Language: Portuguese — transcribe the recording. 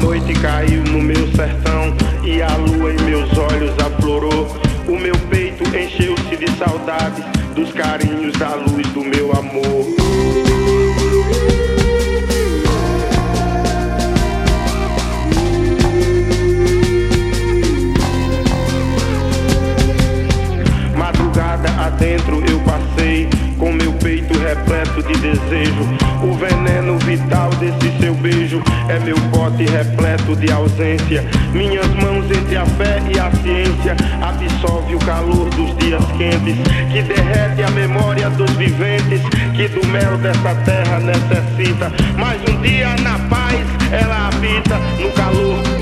noite caiu no meu sertão e a lua em meus olhos aflorou. O meu peito encheu-se de saudades dos carinhos da luz do meu amor. Madrugada adentro repleto de desejo. O veneno vital desse seu beijo é meu pote repleto de ausência. Minhas mãos entre a fé e a ciência absorve o calor dos dias quentes, que derrete a memória dos viventes, que do mel dessa terra necessita. Mas um dia na paz ela habita no calor